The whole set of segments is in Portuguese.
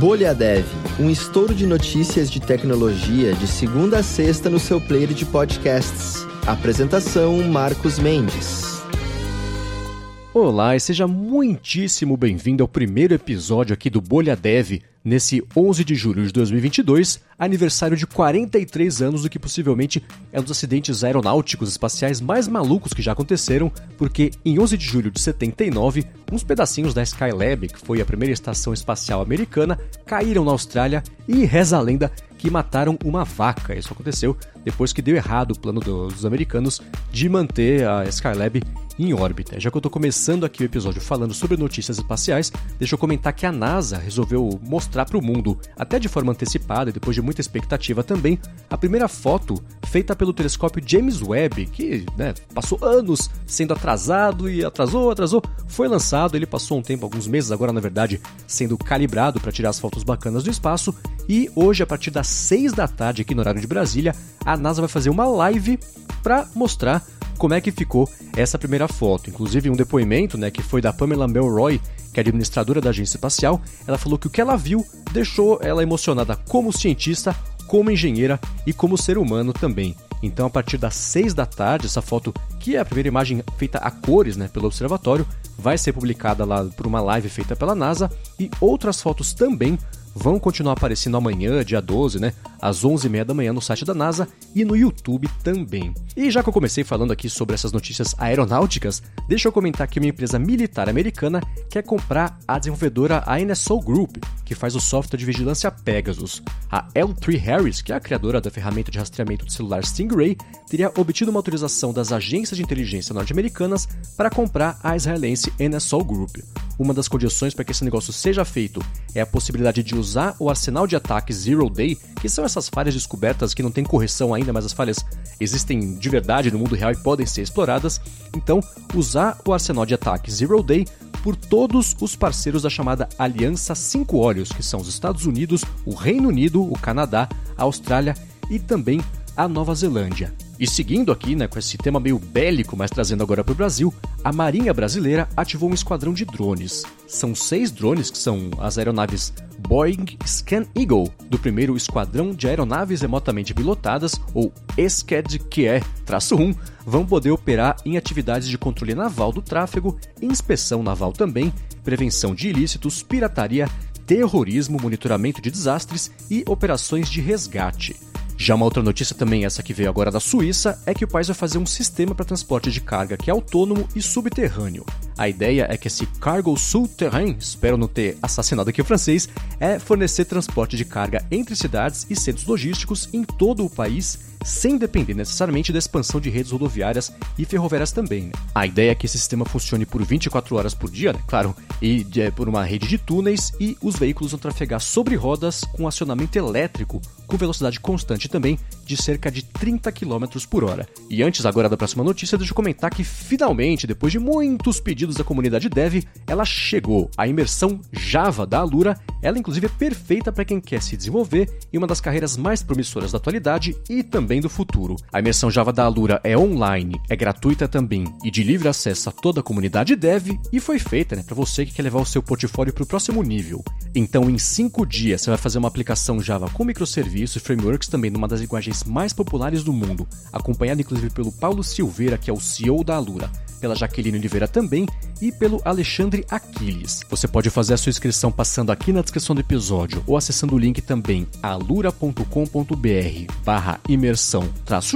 Bolha Dev, um estouro de notícias de tecnologia de segunda a sexta no seu player de podcasts. Apresentação Marcos Mendes. Olá e seja muitíssimo bem-vindo ao primeiro episódio aqui do Bolha Dev, nesse 11 de julho de 2022, aniversário de 43 anos do que possivelmente é um dos acidentes aeronáuticos espaciais mais malucos que já aconteceram, porque em 11 de julho de 79, uns pedacinhos da Skylab, que foi a primeira estação espacial americana, caíram na Austrália e reza a lenda que mataram uma vaca. Isso aconteceu depois que deu errado o plano dos americanos de manter a Skylab em órbita. Já que eu estou começando aqui o episódio falando sobre notícias espaciais, deixa eu comentar que a NASA resolveu mostrar para o mundo, até de forma antecipada e depois de muita expectativa também, a primeira foto feita pelo telescópio James Webb, que né, passou anos sendo atrasado e atrasou, atrasou, foi lançado, ele passou um tempo, alguns meses agora na verdade, sendo calibrado para tirar as fotos bacanas do espaço e hoje a partir das 6 da tarde aqui no horário de Brasília, a NASA vai fazer uma live para mostrar como é que ficou essa primeira foto. Inclusive, um depoimento né, que foi da Pamela Melroy, que é administradora da agência espacial, ela falou que o que ela viu deixou ela emocionada como cientista, como engenheira e como ser humano também. Então, a partir das 6 da tarde, essa foto, que é a primeira imagem feita a cores né, pelo observatório, vai ser publicada lá por uma live feita pela NASA e outras fotos também vão continuar aparecendo amanhã, dia 12, né? Às 11h30 da manhã no site da NASA e no YouTube também. E já que eu comecei falando aqui sobre essas notícias aeronáuticas, deixa eu comentar que uma empresa militar americana quer comprar a desenvolvedora NSO Group, que faz o software de vigilância Pegasus. A L3 Harris, que é a criadora da ferramenta de rastreamento de celular Stingray, teria obtido uma autorização das agências de inteligência norte-americanas para comprar a israelense NSO Group. Uma das condições para que esse negócio seja feito é a possibilidade de usar o arsenal de ataques Zero Day, que são essas falhas descobertas que não tem correção ainda, mas as falhas existem de verdade no mundo real e podem ser exploradas. Então, usar o arsenal de ataques Zero Day por todos os parceiros da chamada Aliança Cinco Olhos, que são os Estados Unidos, o Reino Unido, o Canadá, a Austrália e também a Nova Zelândia. E seguindo aqui, né, com esse tema meio bélico, mas trazendo agora para o Brasil, a Marinha Brasileira ativou um esquadrão de drones. São seis drones que são as aeronaves Boeing Scan Eagle, do primeiro Esquadrão de Aeronaves Remotamente Pilotadas, ou ESCAD, que é traço 1, vão poder operar em atividades de controle naval do tráfego, inspeção naval também, prevenção de ilícitos, pirataria, terrorismo, monitoramento de desastres e operações de resgate. Já uma outra notícia também, essa que veio agora da Suíça, é que o país vai fazer um sistema para transporte de carga que é autônomo e subterrâneo. A ideia é que esse cargo souterrain, espero não ter assassinado aqui o francês, é fornecer transporte de carga entre cidades e centros logísticos em todo o país sem depender necessariamente da expansão de redes rodoviárias e ferroviárias também. Né? A ideia é que esse sistema funcione por 24 horas por dia, né? claro, e é, por uma rede de túneis e os veículos vão trafegar sobre rodas com acionamento elétrico com velocidade constante também de cerca de 30 km por hora. E antes agora da próxima notícia, deixa eu comentar que finalmente, depois de muitos pedidos da comunidade dev, ela chegou. A imersão Java da Alura, ela inclusive é perfeita para quem quer se desenvolver em uma das carreiras mais promissoras da atualidade e também do futuro. A imersão Java da Alura é online, é gratuita também e de livre acesso a toda a comunidade dev e foi feita né, para você que quer levar o seu portfólio para o próximo nível. Então, em 5 dias, você vai fazer uma aplicação Java com microserviços e frameworks também numa das linguagens mais populares do mundo, acompanhado inclusive pelo Paulo Silveira, que é o CEO da Alura, pela Jaqueline Oliveira também e pelo Alexandre Aquiles. Você pode fazer a sua inscrição passando aqui na descrição do episódio ou acessando o link também alura.com.br barra imersão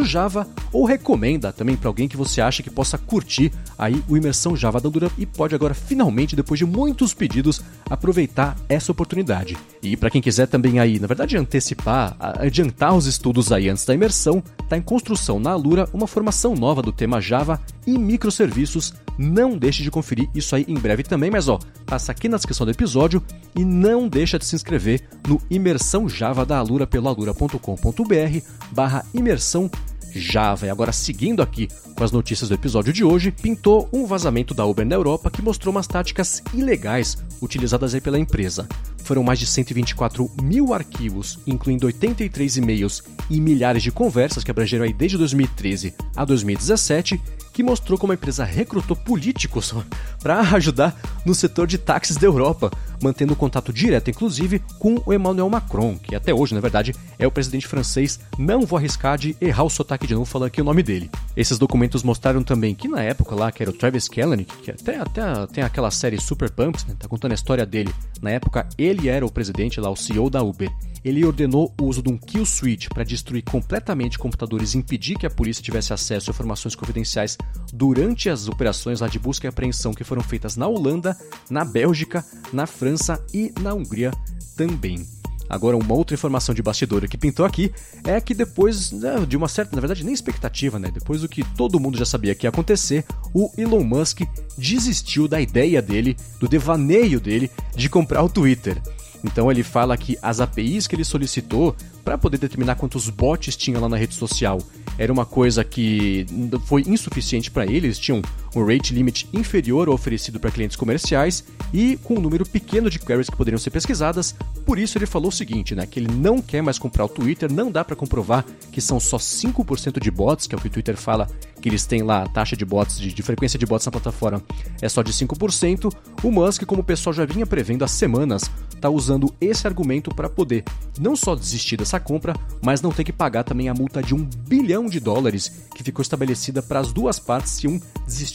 Java ou recomenda também para alguém que você acha que possa curtir aí o Imersão Java da Alura e pode agora finalmente, depois de muitos pedidos, aproveitar essa oportunidade. E para quem quiser também aí, na verdade, antecipar, adiantar os estudos aí antes da imersão, está em construção na Alura uma formação nova do tema Java e microserviços. Não deixe de conferir isso aí em breve também, mas ó, passa aqui na descrição do episódio e não deixa de se inscrever no Imersão Java da Alura pelo alura.com.br barra imersão Java. E agora, seguindo aqui com as notícias do episódio de hoje, pintou um vazamento da Uber na Europa que mostrou umas táticas ilegais utilizadas aí pela empresa. Foram mais de 124 mil arquivos, incluindo 83 e-mails e milhares de conversas que abrangeram aí desde 2013 a 2017, que mostrou como a empresa recrutou políticos para ajudar no setor de táxis da Europa, mantendo contato direto, inclusive, com o Emmanuel Macron, que até hoje, na verdade, é o presidente francês. Não vou arriscar de errar o sotaque de novo falando aqui o nome dele. Esses documentos mostraram também que na época lá, que era o Travis Kalanick, que até, até tem aquela série Super Pumps, né, tá contando a história dele. Na época, ele era o presidente lá, o CEO da Uber ele ordenou o uso de um kill switch para destruir completamente computadores e impedir que a polícia tivesse acesso a informações confidenciais durante as operações lá de busca e apreensão que foram feitas na Holanda, na Bélgica, na França e na Hungria também. Agora, uma outra informação de bastidor que pintou aqui é que depois né, de uma certa, na verdade, nem expectativa, né? Depois do que todo mundo já sabia que ia acontecer, o Elon Musk desistiu da ideia dele, do devaneio dele de comprar o Twitter. Então ele fala que as APIs que ele solicitou para poder determinar quantos bots tinha lá na rede social era uma coisa que foi insuficiente para eles, eles tinham um rate limit inferior ao oferecido para clientes comerciais e com um número pequeno de queries que poderiam ser pesquisadas. Por isso ele falou o seguinte, né, que ele não quer mais comprar o Twitter, não dá para comprovar que são só 5% de bots, que é o que o Twitter fala que eles têm lá a taxa de bots, de, de frequência de bots na plataforma é só de 5%. O Musk, como o pessoal já vinha prevendo há semanas, está usando esse argumento para poder não só desistir dessa compra, mas não ter que pagar também a multa de um bilhão de dólares que ficou estabelecida para as duas partes se um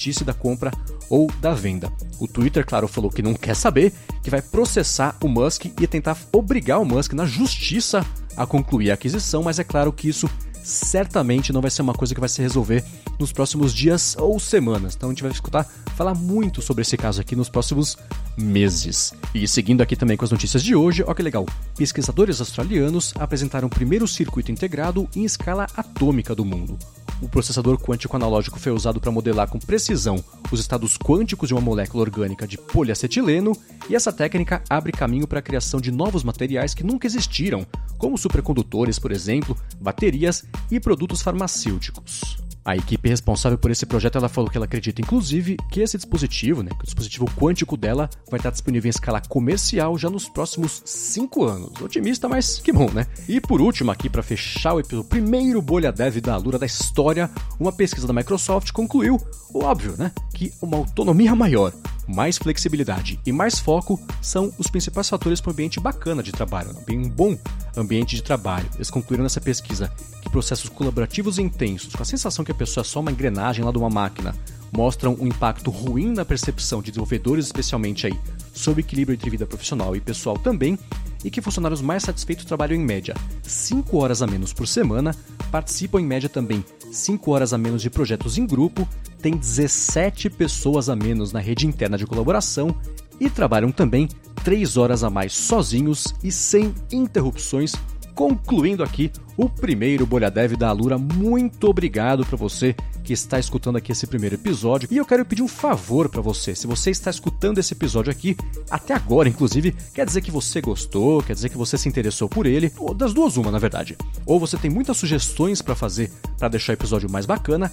desistisse da compra ou da venda. O Twitter, claro, falou que não quer saber, que vai processar o Musk e tentar obrigar o Musk na justiça a concluir a aquisição, mas é claro que isso certamente não vai ser uma coisa que vai se resolver nos próximos dias ou semanas. Então a gente vai escutar falar muito sobre esse caso aqui nos próximos meses. E seguindo aqui também com as notícias de hoje, olha que legal. Pesquisadores australianos apresentaram o primeiro circuito integrado em escala atômica do mundo. O processador quântico analógico foi usado para modelar com precisão os estados quânticos de uma molécula orgânica de poliacetileno, e essa técnica abre caminho para a criação de novos materiais que nunca existiram, como supercondutores, por exemplo, baterias e produtos farmacêuticos. A equipe responsável por esse projeto ela falou que ela acredita, inclusive, que esse dispositivo, né, que o dispositivo quântico dela, vai estar disponível em escala comercial já nos próximos 5 anos. Otimista, mas que bom, né? E por último, aqui para fechar o, episódio, primeiro bolha dev da Lura da história, uma pesquisa da Microsoft concluiu o óbvio, né? Que uma autonomia maior, mais flexibilidade e mais foco são os principais fatores para um ambiente bacana de trabalho, né? um bom ambiente de trabalho. Eles concluíram nessa pesquisa que processos colaborativos intensos, com a sensação que a pessoa é só uma engrenagem lá de uma máquina, mostram um impacto ruim na percepção de desenvolvedores, especialmente aí, sobre equilíbrio entre vida profissional e pessoal também, e que funcionários mais satisfeitos trabalham em média 5 horas a menos por semana, participam em média também 5 horas a menos de projetos em grupo, têm 17 pessoas a menos na rede interna de colaboração e trabalham também 3 horas a mais sozinhos e sem interrupções concluindo aqui o primeiro Bolha Dev da Alura. Muito obrigado para você que está escutando aqui esse primeiro episódio. E eu quero pedir um favor para você. Se você está escutando esse episódio aqui, até agora, inclusive, quer dizer que você gostou, quer dizer que você se interessou por ele, ou das duas uma, na verdade. Ou você tem muitas sugestões para fazer para deixar o episódio mais bacana,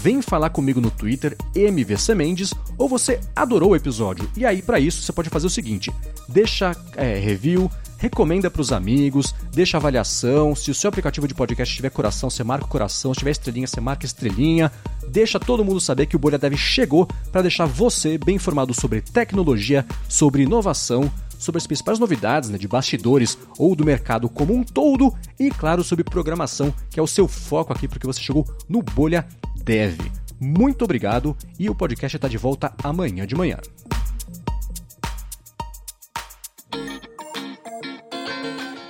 vem falar comigo no Twitter, MVC Mendes, ou você adorou o episódio. E aí, para isso, você pode fazer o seguinte: deixa é, review, recomenda para os amigos, deixa avaliação. Se o seu aplicativo de podcast tiver coração, você marca o coração. Se tiver estrelinha, você marca estrelinha. Deixa todo mundo saber que o Bolha Dev chegou para deixar você bem informado sobre tecnologia, sobre inovação, sobre as principais novidades né, de bastidores ou do mercado como um todo e, claro, sobre programação, que é o seu foco aqui, porque você chegou no Bolha Dev. Muito obrigado e o podcast está de volta amanhã de manhã.